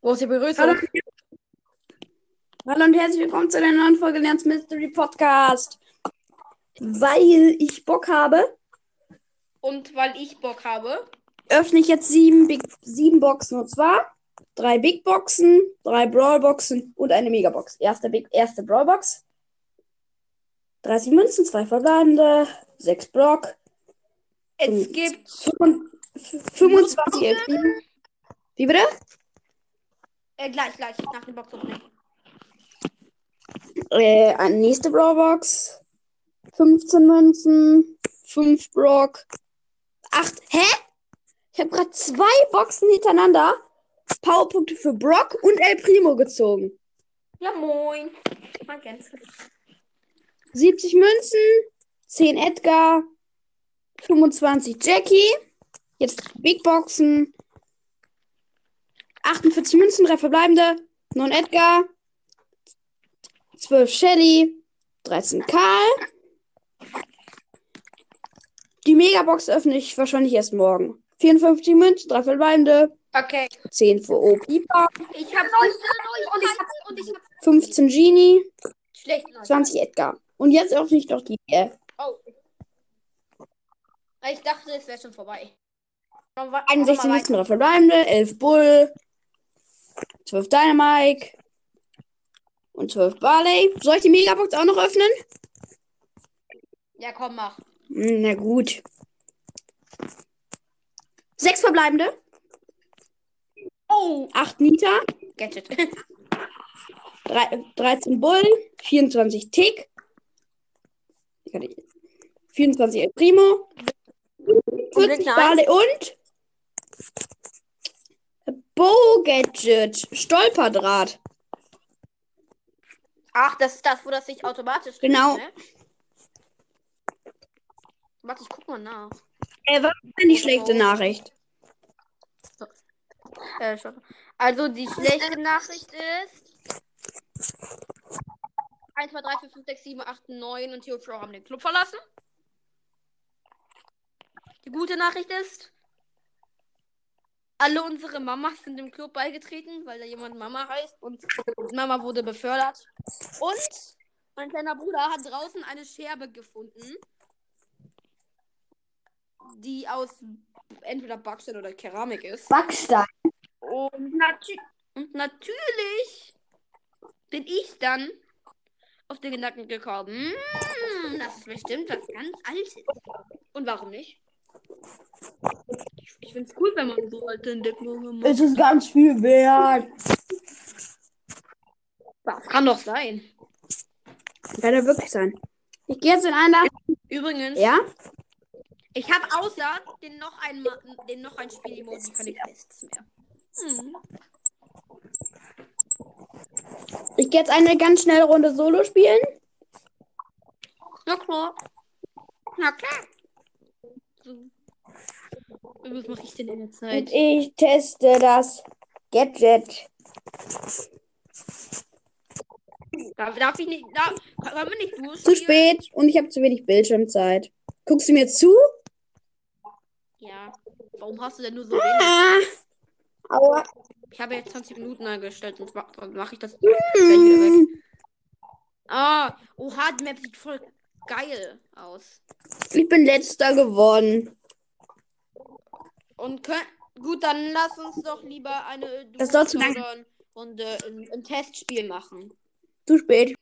Große Begrüßung. Hallo. Hallo und herzlich willkommen zu einer neuen Folge Lern's Mystery Podcast. Weil ich Bock habe, Und weil ich Bock habe. öffne ich jetzt sieben, Big, sieben Boxen. Und zwar drei Big Boxen, drei Brawl Boxen und eine Megabox. Erste, Big, erste Brawl Box. 30 Münzen, zwei verbleibende, sechs Block, Es gibt 25 Elfrieden. Wie bitte? Äh, gleich, gleich nach dem. Äh, eine nächste Brawl Box. 15 Münzen, 5 Brock, 8. Hä? Ich habe gerade zwei Boxen hintereinander Powerpunkte für Brock und El Primo gezogen. Ja, moin. Man kennt's. 70 Münzen, 10 Edgar, 25 Jackie. Jetzt Big Boxen. 48 Münzen, 3 verbleibende, 9 Edgar, 12 Shelly, 13 Karl. Die Megabox öffne ich wahrscheinlich erst morgen. 54 Münzen, 3 verbleibende, Okay. 10 für O. Piper, Ich habe 19 und ich hab, und ich hab 15 Genie, Neuigkeiten. 20 Edgar. Und jetzt öffne ich noch die äh, Oh. Ich dachte, es wäre schon vorbei. Machen wir- 61 machen wir Münzen, 3 verbleibende, 11 Bull, 12 Dynamike und 12 Barley. Soll ich die Megabox auch noch öffnen? Ja, komm, mach. Hm, Na gut. 6 verbleibende, Oh, 8 Nita, Gadget. drei- 13 Bull, 24 Tick, 24 El Primo, 40 nice. Barley und Bow Gadget, Stolperdraht. Ach, das ist das, wo das sich automatisch Genau. dreht, ne? Warte, ich guck mal nach. Äh, was ist denn die schlechte Nachricht? Äh, schon. Also die schlechte Nachricht ist. 1, 2, 3, 4, 5, 6, 7, 8, 9 und Theo Pro haben den Club verlassen. Die gute Nachricht ist. Alle unsere Mamas sind dem Club beigetreten, weil da jemand Mama heißt und Mama wurde befördert. Und mein kleiner Bruder hat draußen eine Scherbe gefunden, die aus entweder Backstein oder Keramik ist. Backstein. Und, natü und natürlich bin ich dann auf den Gedanken gekommen, "Mm, das ist bestimmt was ganz Altes. Und warum nicht? Finde es cool, wenn man so alte Entdeckungen macht. Es ist ganz viel wert. Das kann doch sein. Kann ja wirklich sein. Ich gehe jetzt in einer. Übrigens, Ja? ich habe außer den noch ein, den noch ein Spiel-Emoji keine Quests mehr. Hm. Ich gehe jetzt eine ganz schnelle Runde Solo spielen. Na klar. Na klar. So. Was mache ich denn in der Zeit? Und ich teste das Gadget. Darf, darf ich nicht. Darf, können wir nicht Zu durchspielen? spät und ich habe zu wenig Bildschirmzeit. Guckst du mir zu? Ja. Warum hast du denn nur so wenig? Ah. Aua. Ich habe jetzt 20 Minuten eingestellt, sonst ma- sonst mache ich das wieder weg. Ah, oha, die Map sieht voll geil aus. Ich bin letzter geworden. Und können, gut, dann lass uns doch lieber eine Das zu lange. Runde ein, ein Testspiel machen. Zu spät.